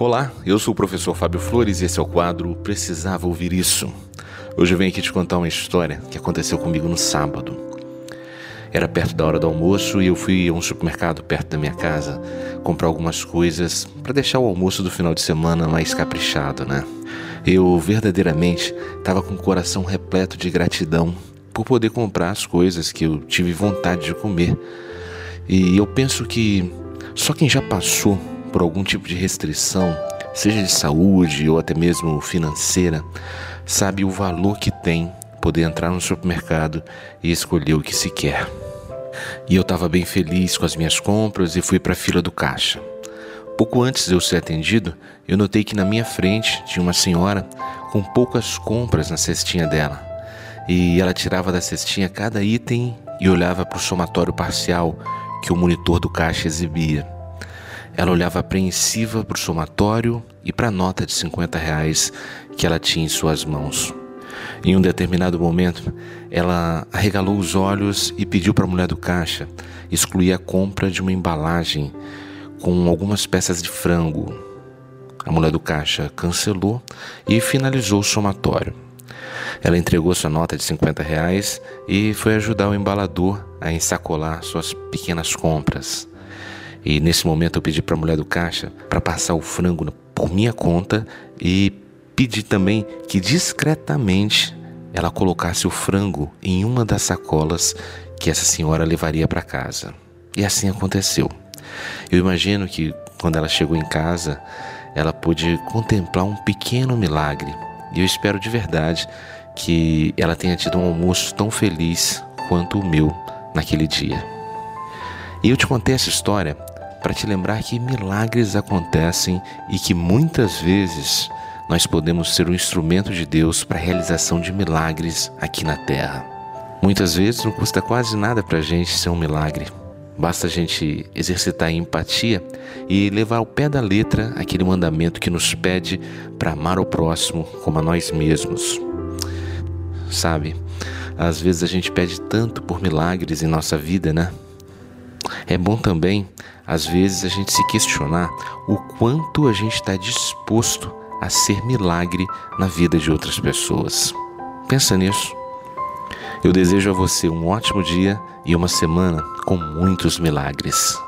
Olá, eu sou o professor Fábio Flores e esse é o quadro Precisava Ouvir Isso. Hoje eu venho aqui te contar uma história que aconteceu comigo no sábado. Era perto da hora do almoço e eu fui a um supermercado perto da minha casa comprar algumas coisas para deixar o almoço do final de semana mais caprichado, né? Eu verdadeiramente estava com o coração repleto de gratidão por poder comprar as coisas que eu tive vontade de comer. E eu penso que só quem já passou por algum tipo de restrição, seja de saúde ou até mesmo financeira, sabe o valor que tem poder entrar no supermercado e escolher o que se quer. E eu estava bem feliz com as minhas compras e fui para a fila do caixa. Pouco antes de eu ser atendido, eu notei que na minha frente tinha uma senhora com poucas compras na cestinha dela. E ela tirava da cestinha cada item e olhava para o somatório parcial que o monitor do caixa exibia. Ela olhava apreensiva para o somatório e para a nota de 50 reais que ela tinha em suas mãos. Em um determinado momento, ela arregalou os olhos e pediu para a mulher do caixa excluir a compra de uma embalagem com algumas peças de frango. A mulher do caixa cancelou e finalizou o somatório. Ela entregou sua nota de 50 reais e foi ajudar o embalador a ensacolar suas pequenas compras. E nesse momento eu pedi para a mulher do caixa para passar o frango por minha conta e pedi também que discretamente ela colocasse o frango em uma das sacolas que essa senhora levaria para casa. E assim aconteceu. Eu imagino que quando ela chegou em casa, ela pôde contemplar um pequeno milagre. E eu espero de verdade que ela tenha tido um almoço tão feliz quanto o meu naquele dia. E eu te contei essa história para te lembrar que milagres acontecem e que muitas vezes nós podemos ser um instrumento de Deus para a realização de milagres aqui na terra. Muitas vezes não custa quase nada para a gente ser um milagre. Basta a gente exercitar a empatia e levar ao pé da letra aquele mandamento que nos pede para amar o próximo como a nós mesmos. Sabe, às vezes a gente pede tanto por milagres em nossa vida, né? É bom também, às vezes, a gente se questionar o quanto a gente está disposto a ser milagre na vida de outras pessoas. Pensa nisso. Eu desejo a você um ótimo dia e uma semana com muitos milagres.